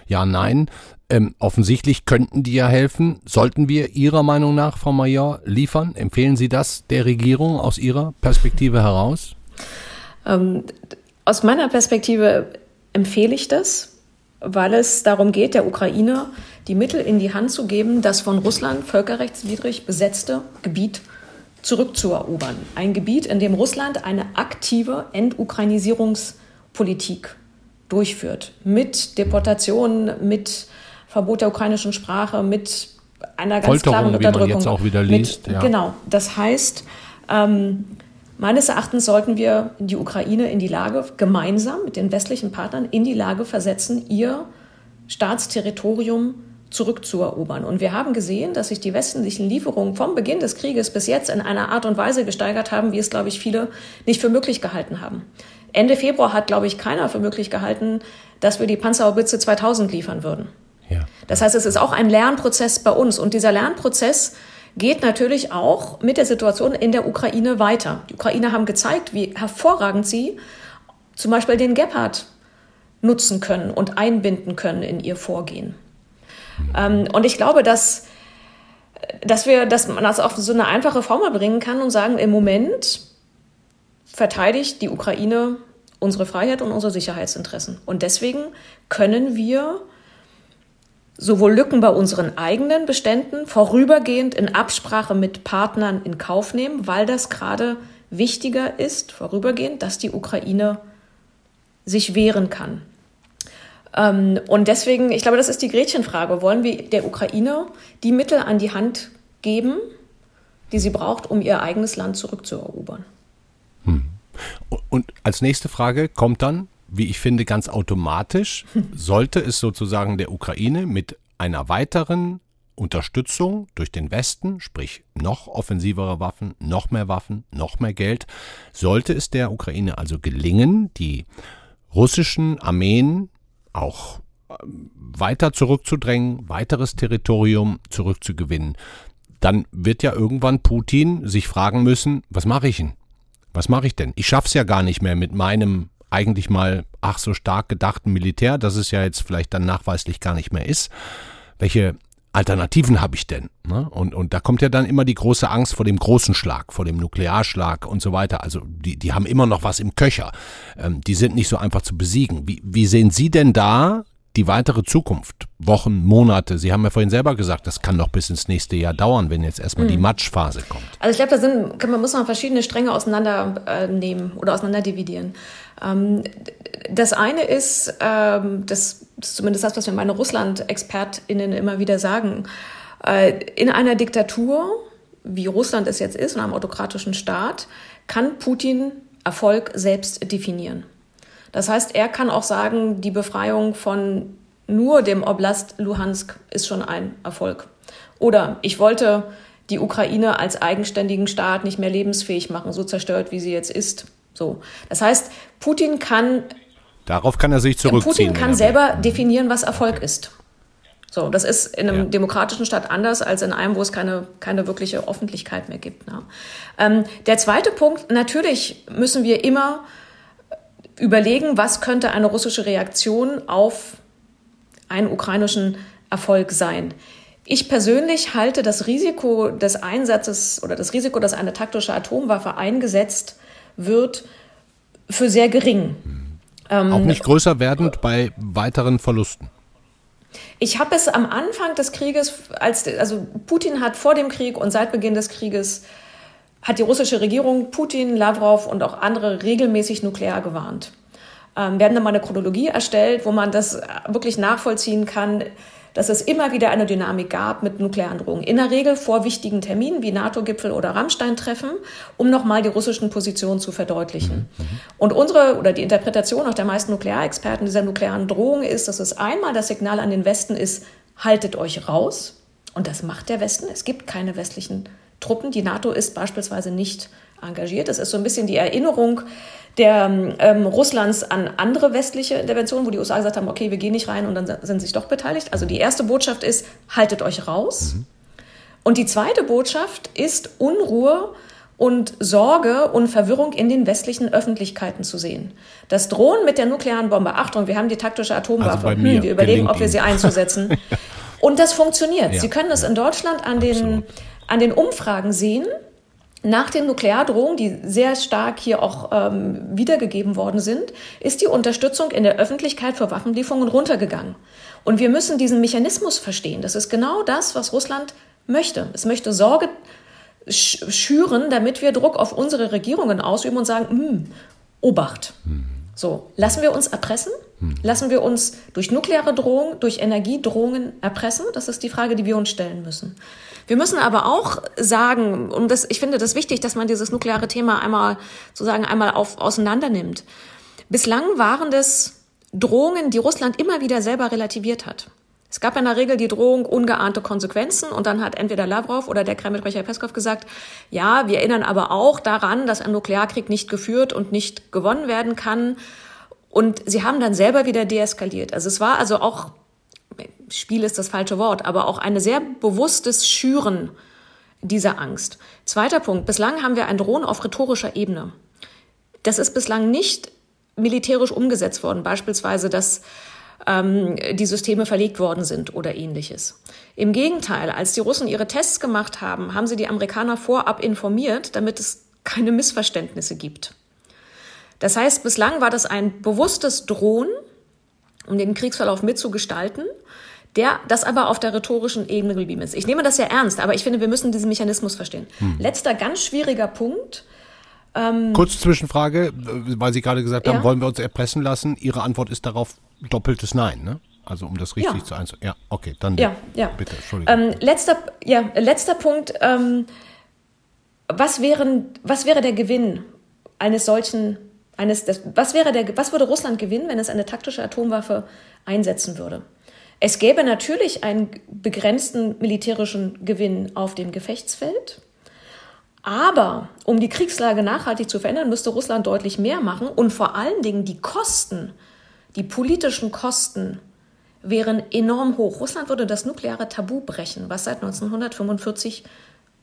ja, nein. Ähm, offensichtlich könnten die ja helfen. Sollten wir Ihrer Meinung nach, Frau Major, liefern? Empfehlen Sie das der Regierung aus Ihrer Perspektive heraus? Ähm, aus meiner Perspektive empfehle ich das, weil es darum geht, der Ukraine die Mittel in die Hand zu geben, das von Russland völkerrechtswidrig besetzte Gebiet zurückzuerobern. Ein Gebiet, in dem Russland eine aktive Entukrainisierungspolitik durchführt. Mit Deportationen, mit Verbot der ukrainischen Sprache, mit einer ganz Folterung, klaren Unterdrückung. Wie man jetzt auch wieder liest. Mit, ja. Genau. Das heißt, ähm, meines Erachtens sollten wir die Ukraine in die Lage, gemeinsam mit den westlichen Partnern, in die Lage versetzen, ihr Staatsterritorium zurückzuerobern. Und wir haben gesehen, dass sich die westlichen Lieferungen vom Beginn des Krieges bis jetzt in einer Art und Weise gesteigert haben, wie es, glaube ich, viele nicht für möglich gehalten haben. Ende Februar hat, glaube ich, keiner für möglich gehalten, dass wir die Panzerhaubitze 2000 liefern würden. Ja. Das heißt, es ist auch ein Lernprozess bei uns. Und dieser Lernprozess geht natürlich auch mit der Situation in der Ukraine weiter. Die Ukrainer haben gezeigt, wie hervorragend sie zum Beispiel den Gepard nutzen können und einbinden können in ihr Vorgehen. Ähm, und ich glaube, dass, dass, wir, dass man das auf so eine einfache Formel bringen kann und sagen, im Moment verteidigt die Ukraine unsere Freiheit und unsere Sicherheitsinteressen. Und deswegen können wir sowohl Lücken bei unseren eigenen Beständen vorübergehend in Absprache mit Partnern in Kauf nehmen, weil das gerade wichtiger ist, vorübergehend, dass die Ukraine sich wehren kann. Ähm, und deswegen, ich glaube, das ist die Gretchenfrage. Wollen wir der Ukraine die Mittel an die Hand geben, die sie braucht, um ihr eigenes Land zurückzuerobern? Hm. Und als nächste Frage kommt dann, wie ich finde, ganz automatisch, sollte es sozusagen der Ukraine mit einer weiteren Unterstützung durch den Westen, sprich noch offensivere Waffen, noch mehr Waffen, noch mehr Geld, sollte es der Ukraine also gelingen, die russischen Armeen auch ähm, weiter zurückzudrängen, weiteres Territorium zurückzugewinnen, dann wird ja irgendwann Putin sich fragen müssen, was mache ich denn? Was mache ich denn? Ich schaff's ja gar nicht mehr mit meinem eigentlich mal ach so stark gedachten Militär, das es ja jetzt vielleicht dann nachweislich gar nicht mehr ist. Welche Alternativen habe ich denn? Ne? Und, und da kommt ja dann immer die große Angst vor dem großen Schlag, vor dem Nuklearschlag und so weiter. Also die, die haben immer noch was im Köcher. Ähm, die sind nicht so einfach zu besiegen. Wie, wie sehen Sie denn da die weitere Zukunft? Wochen, Monate? Sie haben ja vorhin selber gesagt, das kann noch bis ins nächste Jahr dauern, wenn jetzt erstmal mhm. die Matschphase kommt. Also ich glaube, da sind, man muss man verschiedene Stränge auseinandernehmen äh, oder auseinanderdividieren. Ähm, das eine ist, ähm, das, das ist zumindest das, was mir meine Russland-ExpertInnen immer wieder sagen, äh, in einer Diktatur, wie Russland es jetzt ist, in einem autokratischen Staat, kann Putin Erfolg selbst definieren. Das heißt, er kann auch sagen, die Befreiung von nur dem Oblast Luhansk ist schon ein Erfolg. Oder ich wollte die Ukraine als eigenständigen Staat nicht mehr lebensfähig machen, so zerstört, wie sie jetzt ist. So. Das heißt, Putin kann. Darauf kann er sich zurückziehen. Putin kann selber definieren, was Erfolg ist. So, das ist in einem ja. demokratischen Staat anders als in einem, wo es keine, keine wirkliche Öffentlichkeit mehr gibt. Ne? Ähm, der zweite Punkt, natürlich müssen wir immer überlegen, was könnte eine russische Reaktion auf einen ukrainischen Erfolg sein. Ich persönlich halte das Risiko des Einsatzes oder das Risiko, dass eine taktische Atomwaffe eingesetzt wird, für sehr gering. Ähm, Auch nicht größer werdend bei weiteren Verlusten. Ich habe es am Anfang des Krieges, als also Putin hat vor dem Krieg und seit Beginn des Krieges hat die russische Regierung Putin, Lavrov und auch andere regelmäßig nuklear gewarnt. Ähm, wir haben dann mal eine Chronologie erstellt, wo man das wirklich nachvollziehen kann, dass es immer wieder eine Dynamik gab mit nuklearen Drohungen. In der Regel vor wichtigen Terminen wie NATO-Gipfel oder Rammstein-Treffen, um nochmal die russischen Positionen zu verdeutlichen. Mhm. Und unsere oder die Interpretation auch der meisten Nuklearexperten dieser nuklearen Drohung ist, dass es einmal das Signal an den Westen ist, haltet euch raus. Und das macht der Westen. Es gibt keine westlichen Truppen. Die NATO ist beispielsweise nicht engagiert. Das ist so ein bisschen die Erinnerung der ähm, Russlands an andere westliche Interventionen, wo die USA gesagt haben, okay, wir gehen nicht rein und dann sind sie sich doch beteiligt. Also die erste Botschaft ist, haltet euch raus. Mhm. Und die zweite Botschaft ist Unruhe und Sorge und Verwirrung in den westlichen Öffentlichkeiten zu sehen. Das Drohen mit der nuklearen Bombe, Achtung, wir haben die taktische Atomwaffe, also hm, wir überlegen, ob wir sie einzusetzen. und das funktioniert. Ja. Sie können das in Deutschland an den, an den Umfragen sehen nach den Nukleardrohungen, die sehr stark hier auch ähm, wiedergegeben worden sind, ist die Unterstützung in der Öffentlichkeit für Waffenlieferungen runtergegangen. Und wir müssen diesen Mechanismus verstehen. Das ist genau das, was Russland möchte. Es möchte Sorge schüren, damit wir Druck auf unsere Regierungen ausüben und sagen, hm, Obacht. So, lassen wir uns erpressen? Lassen wir uns durch nukleare Drohungen, durch Energiedrohungen erpressen? Das ist die Frage, die wir uns stellen müssen. Wir müssen aber auch sagen, und das, ich finde das wichtig, dass man dieses nukleare Thema einmal sozusagen einmal auf, auseinander nimmt. Bislang waren das Drohungen, die Russland immer wieder selber relativiert hat. Es gab in der Regel die Drohung ungeahnte Konsequenzen und dann hat entweder Lavrov oder der Kremlsprecher Peskov gesagt, ja, wir erinnern aber auch daran, dass ein Nuklearkrieg nicht geführt und nicht gewonnen werden kann. Und sie haben dann selber wieder deeskaliert. Also es war also auch, Spiel ist das falsche Wort, aber auch eine sehr bewusstes Schüren dieser Angst. Zweiter Punkt. Bislang haben wir ein Drohen auf rhetorischer Ebene. Das ist bislang nicht militärisch umgesetzt worden. Beispielsweise, dass ähm, die Systeme verlegt worden sind oder ähnliches. Im Gegenteil, als die Russen ihre Tests gemacht haben, haben sie die Amerikaner vorab informiert, damit es keine Missverständnisse gibt. Das heißt, bislang war das ein bewusstes Drohen, um den Kriegsverlauf mitzugestalten, der das aber auf der rhetorischen Ebene geblieben ist. Ich nehme das ja ernst, aber ich finde, wir müssen diesen Mechanismus verstehen. Hm. Letzter ganz schwieriger Punkt. Ähm, Kurze Zwischenfrage, weil Sie gerade gesagt haben, ja? wollen wir uns erpressen lassen? Ihre Antwort ist darauf doppeltes Nein, ne? Also um das richtig ja. zu einzuordnen. Ja, okay, dann ja, ja. bitte, Entschuldigung. Ähm, letzter, ja, letzter Punkt. Ähm, was, wären, was wäre der Gewinn eines solchen, eines, des, was, wäre der, was würde Russland gewinnen, wenn es eine taktische Atomwaffe einsetzen würde? Es gäbe natürlich einen begrenzten militärischen Gewinn auf dem Gefechtsfeld. Aber um die Kriegslage nachhaltig zu verändern, müsste Russland deutlich mehr machen und vor allen Dingen die Kosten die politischen Kosten wären enorm hoch. Russland würde das nukleare Tabu brechen, was seit 1945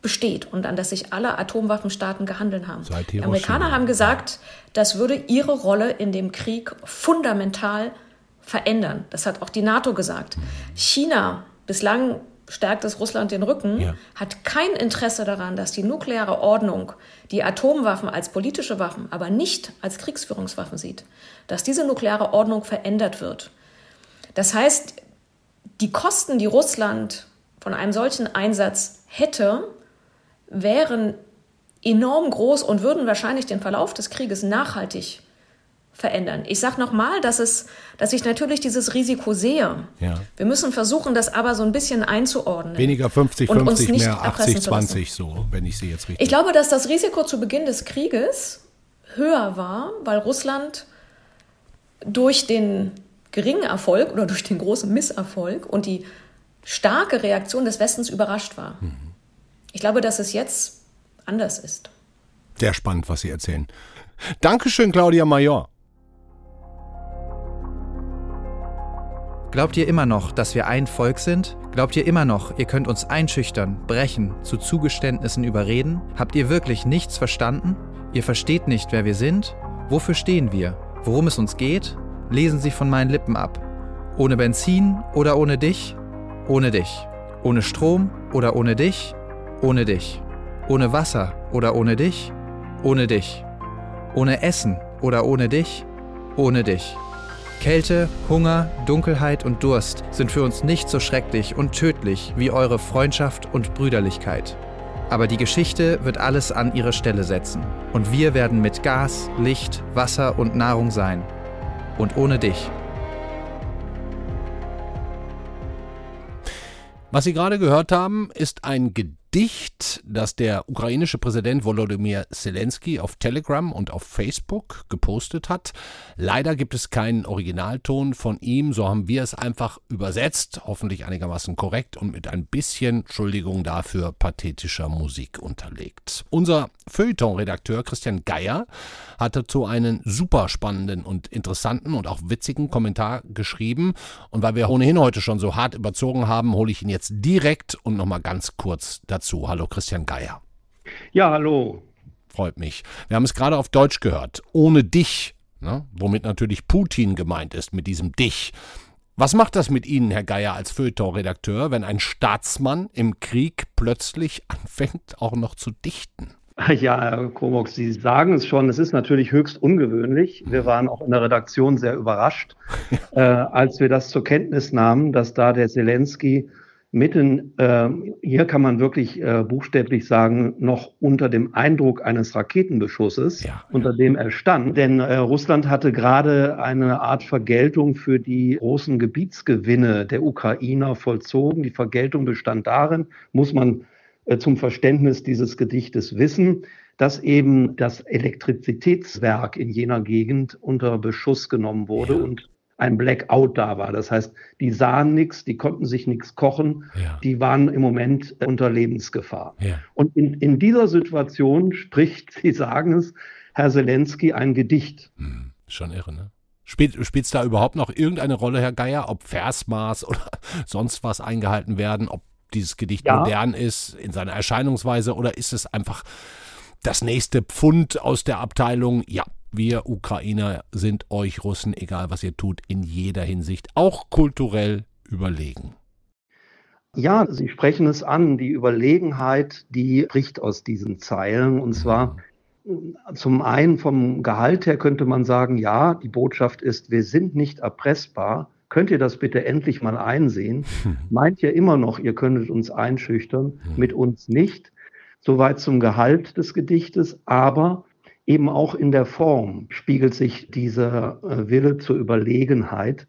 besteht und an das sich alle Atomwaffenstaaten gehandelt haben. Die Amerikaner haben gesagt, das würde ihre Rolle in dem Krieg fundamental verändern. Das hat auch die NATO gesagt. China, bislang stärkt es Russland den Rücken, ja. hat kein Interesse daran, dass die nukleare Ordnung die Atomwaffen als politische Waffen, aber nicht als Kriegsführungswaffen sieht, dass diese nukleare Ordnung verändert wird. Das heißt, die Kosten, die Russland von einem solchen Einsatz hätte, wären enorm groß und würden wahrscheinlich den Verlauf des Krieges nachhaltig verändern. Ich sage nochmal, dass, es, dass ich natürlich dieses Risiko sehe. Ja. Wir müssen versuchen, das aber so ein bisschen einzuordnen. Weniger 50, 50, mehr 80, 20 so, wenn ich Sie jetzt richtig... Ich glaube, dass das Risiko zu Beginn des Krieges höher war, weil Russland durch den geringen Erfolg oder durch den großen Misserfolg und die starke Reaktion des Westens überrascht war. Mhm. Ich glaube, dass es jetzt anders ist. Sehr spannend, was Sie erzählen. Dankeschön, Claudia Major. Glaubt ihr immer noch, dass wir ein Volk sind? Glaubt ihr immer noch, ihr könnt uns einschüchtern, brechen, zu Zugeständnissen überreden? Habt ihr wirklich nichts verstanden? Ihr versteht nicht, wer wir sind? Wofür stehen wir? Worum es uns geht? Lesen Sie von meinen Lippen ab. Ohne Benzin oder ohne dich? Ohne dich. Ohne Strom oder ohne dich? Ohne dich. Ohne Wasser oder ohne dich? Ohne dich. Ohne Essen oder ohne dich? Ohne dich. Kälte, Hunger, Dunkelheit und Durst sind für uns nicht so schrecklich und tödlich wie eure Freundschaft und Brüderlichkeit. Aber die Geschichte wird alles an ihre Stelle setzen. Und wir werden mit Gas, Licht, Wasser und Nahrung sein. Und ohne dich. Was Sie gerade gehört haben, ist ein Gedicht Gedicht, das der ukrainische Präsident Volodymyr Zelensky auf Telegram und auf Facebook gepostet hat. Leider gibt es keinen Originalton von ihm, so haben wir es einfach übersetzt, hoffentlich einigermaßen korrekt und mit ein bisschen, Entschuldigung dafür, pathetischer Musik unterlegt. Unser Feuilleton-Redakteur Christian Geier hat dazu einen super spannenden und interessanten und auch witzigen Kommentar geschrieben. Und weil wir ohnehin heute schon so hart überzogen haben, hole ich ihn jetzt direkt und nochmal ganz kurz dazu dazu. Hallo Christian Geier. Ja, hallo. Freut mich. Wir haben es gerade auf Deutsch gehört. Ohne dich, ne? womit natürlich Putin gemeint ist mit diesem dich. Was macht das mit Ihnen, Herr Geier, als Feuilleton-Redakteur, wenn ein Staatsmann im Krieg plötzlich anfängt, auch noch zu dichten? Ja, Herr Komox, Sie sagen es schon, es ist natürlich höchst ungewöhnlich. Wir mhm. waren auch in der Redaktion sehr überrascht, äh, als wir das zur Kenntnis nahmen, dass da der Zelensky mitten, äh, hier kann man wirklich äh, buchstäblich sagen, noch unter dem Eindruck eines Raketenbeschusses, ja, unter dem er stand. Denn äh, Russland hatte gerade eine Art Vergeltung für die großen Gebietsgewinne der Ukrainer vollzogen. Die Vergeltung bestand darin, muss man äh, zum Verständnis dieses Gedichtes wissen, dass eben das Elektrizitätswerk in jener Gegend unter Beschuss genommen wurde ja. und ein Blackout da war. Das heißt, die sahen nichts, die konnten sich nichts kochen, ja. die waren im Moment unter Lebensgefahr. Ja. Und in, in dieser Situation spricht, Sie sagen es, Herr Zelensky ein Gedicht. Hm, schon irre, ne? Spielt es da überhaupt noch irgendeine Rolle, Herr Geier, ob Versmaß oder sonst was eingehalten werden, ob dieses Gedicht ja. modern ist in seiner Erscheinungsweise oder ist es einfach das nächste Pfund aus der Abteilung? Ja, wir Ukrainer sind euch Russen, egal was ihr tut, in jeder Hinsicht, auch kulturell überlegen. Ja, Sie sprechen es an. Die Überlegenheit, die bricht aus diesen Zeilen. Und zwar zum einen vom Gehalt her könnte man sagen, ja, die Botschaft ist, wir sind nicht erpressbar. Könnt ihr das bitte endlich mal einsehen? Meint ihr immer noch, ihr könntet uns einschüchtern, mit uns nicht. Soweit zum Gehalt des Gedichtes, aber eben auch in der Form spiegelt sich dieser äh, Wille zur Überlegenheit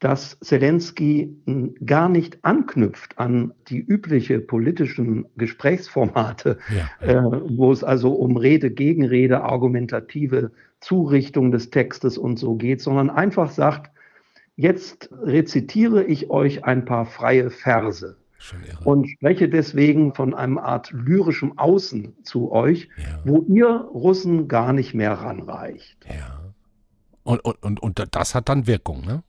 dass Zelensky hm, gar nicht anknüpft an die übliche politischen Gesprächsformate, ja. äh, wo es also um Rede, Gegenrede, argumentative Zurichtung des Textes und so geht, sondern einfach sagt, jetzt rezitiere ich euch ein paar freie Verse und spreche deswegen von einem Art lyrischem Außen zu euch, ja. wo ihr Russen gar nicht mehr ranreicht. Ja. Und, und, und, und das hat dann Wirkung, ne?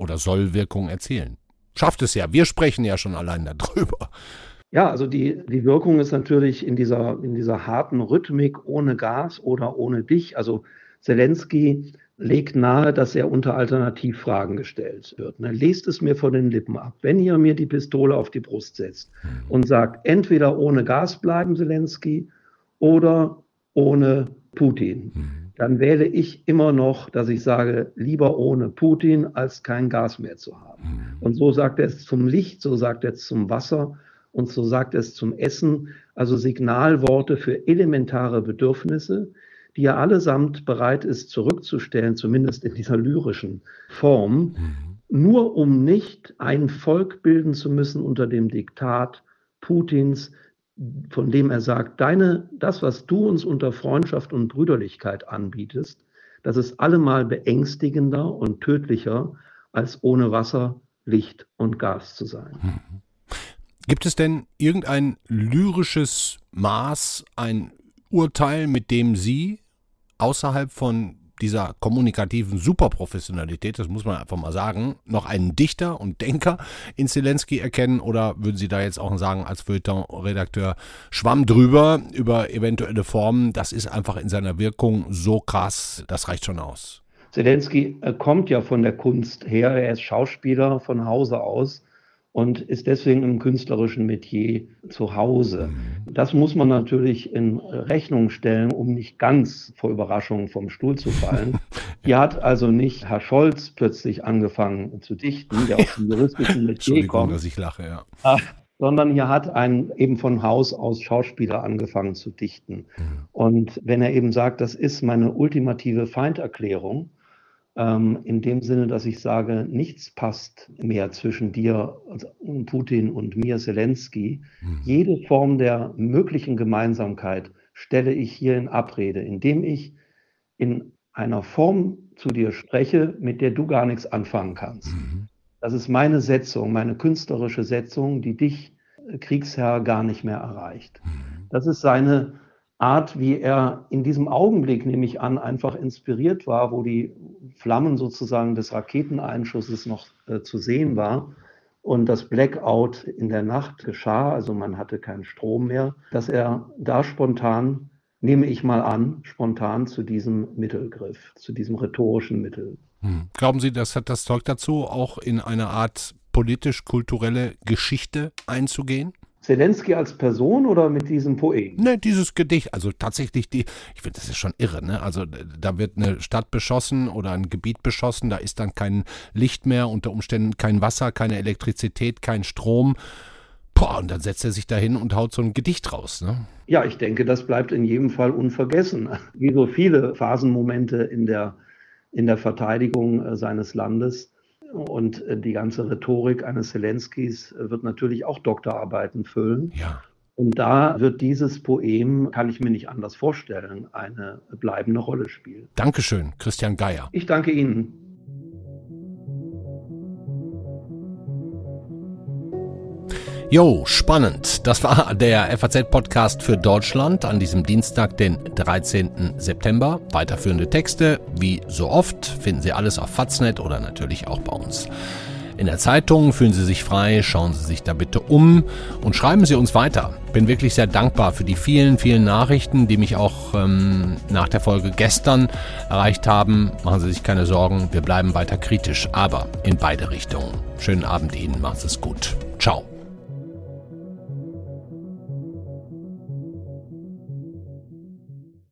oder soll Wirkung erzielen. Schafft es ja. Wir sprechen ja schon allein darüber. Ja, also die, die Wirkung ist natürlich in dieser, in dieser harten Rhythmik ohne Gas oder ohne dich. Also Zelensky legt nahe, dass er unter Alternativfragen gestellt wird. Ne? Lest es mir von den Lippen ab. Wenn ihr mir die Pistole auf die Brust setzt mhm. und sagt, entweder ohne Gas bleiben, Zelensky, oder ohne Putin. Mhm dann wähle ich immer noch, dass ich sage, lieber ohne Putin als kein Gas mehr zu haben. Mhm. Und so sagt er es zum Licht, so sagt er es zum Wasser und so sagt er es zum Essen, also Signalworte für elementare Bedürfnisse, die er allesamt bereit ist zurückzustellen, zumindest in dieser lyrischen Form, mhm. nur um nicht ein Volk bilden zu müssen unter dem Diktat Putins, von dem er sagt, deine, das, was du uns unter Freundschaft und Brüderlichkeit anbietest, das ist allemal beängstigender und tödlicher, als ohne Wasser, Licht und Gas zu sein. Mhm. Gibt es denn irgendein lyrisches Maß, ein Urteil, mit dem Sie außerhalb von dieser kommunikativen Superprofessionalität, das muss man einfach mal sagen, noch einen Dichter und Denker in Zelensky erkennen? Oder würden Sie da jetzt auch sagen, als Feuilleton-Redakteur, schwamm drüber über eventuelle Formen, das ist einfach in seiner Wirkung so krass, das reicht schon aus? Zelensky äh, kommt ja von der Kunst her, er ist Schauspieler von Hause aus und ist deswegen im künstlerischen Metier zu Hause. Mhm. Das muss man natürlich in Rechnung stellen, um nicht ganz vor Überraschung vom Stuhl zu fallen. Hier hat also nicht Herr Scholz plötzlich angefangen zu dichten, der aus dem juristischen Metier kommt. dass ich lache, ja. Sondern hier hat ein eben von Haus aus Schauspieler angefangen zu dichten. Mhm. Und wenn er eben sagt, das ist meine ultimative Feinderklärung, ähm, in dem Sinne, dass ich sage, nichts passt mehr zwischen dir, Putin und mir, Zelensky. Mhm. Jede Form der möglichen Gemeinsamkeit stelle ich hier in Abrede, indem ich in einer Form zu dir spreche, mit der du gar nichts anfangen kannst. Mhm. Das ist meine Setzung, meine künstlerische Setzung, die dich, äh, Kriegsherr, gar nicht mehr erreicht. Mhm. Das ist seine Art, wie er in diesem Augenblick, nehme ich an, einfach inspiriert war, wo die Flammen sozusagen des Raketeneinschusses noch äh, zu sehen war und das Blackout in der Nacht geschah, also man hatte keinen Strom mehr, dass er da spontan, nehme ich mal an, spontan zu diesem Mittel griff, zu diesem rhetorischen Mittel. Hm. Glauben Sie, das hat das Zeug dazu, auch in eine Art politisch-kulturelle Geschichte einzugehen? Zelensky als Person oder mit diesem Poeten? Ne, dieses Gedicht, also tatsächlich die, ich finde, das ist schon irre, ne? Also da wird eine Stadt beschossen oder ein Gebiet beschossen, da ist dann kein Licht mehr, unter Umständen kein Wasser, keine Elektrizität, kein Strom. Boah, und dann setzt er sich dahin und haut so ein Gedicht raus, ne? Ja, ich denke, das bleibt in jedem Fall unvergessen. Wie so viele Phasenmomente in der, in der Verteidigung äh, seines Landes. Und äh, die ganze Rhetorik eines Zelenskis äh, wird natürlich auch Doktorarbeiten füllen. Ja. Und da wird dieses Poem, kann ich mir nicht anders vorstellen, eine bleibende Rolle spielen. Dankeschön, Christian Geier. Ich danke Ihnen. Jo, spannend. Das war der FAZ-Podcast für Deutschland an diesem Dienstag, den 13. September. Weiterführende Texte, wie so oft, finden Sie alles auf Faznet oder natürlich auch bei uns. In der Zeitung fühlen Sie sich frei, schauen Sie sich da bitte um und schreiben Sie uns weiter. Bin wirklich sehr dankbar für die vielen, vielen Nachrichten, die mich auch ähm, nach der Folge gestern erreicht haben. Machen Sie sich keine Sorgen, wir bleiben weiter kritisch, aber in beide Richtungen. Schönen Abend Ihnen, macht es gut. Ciao.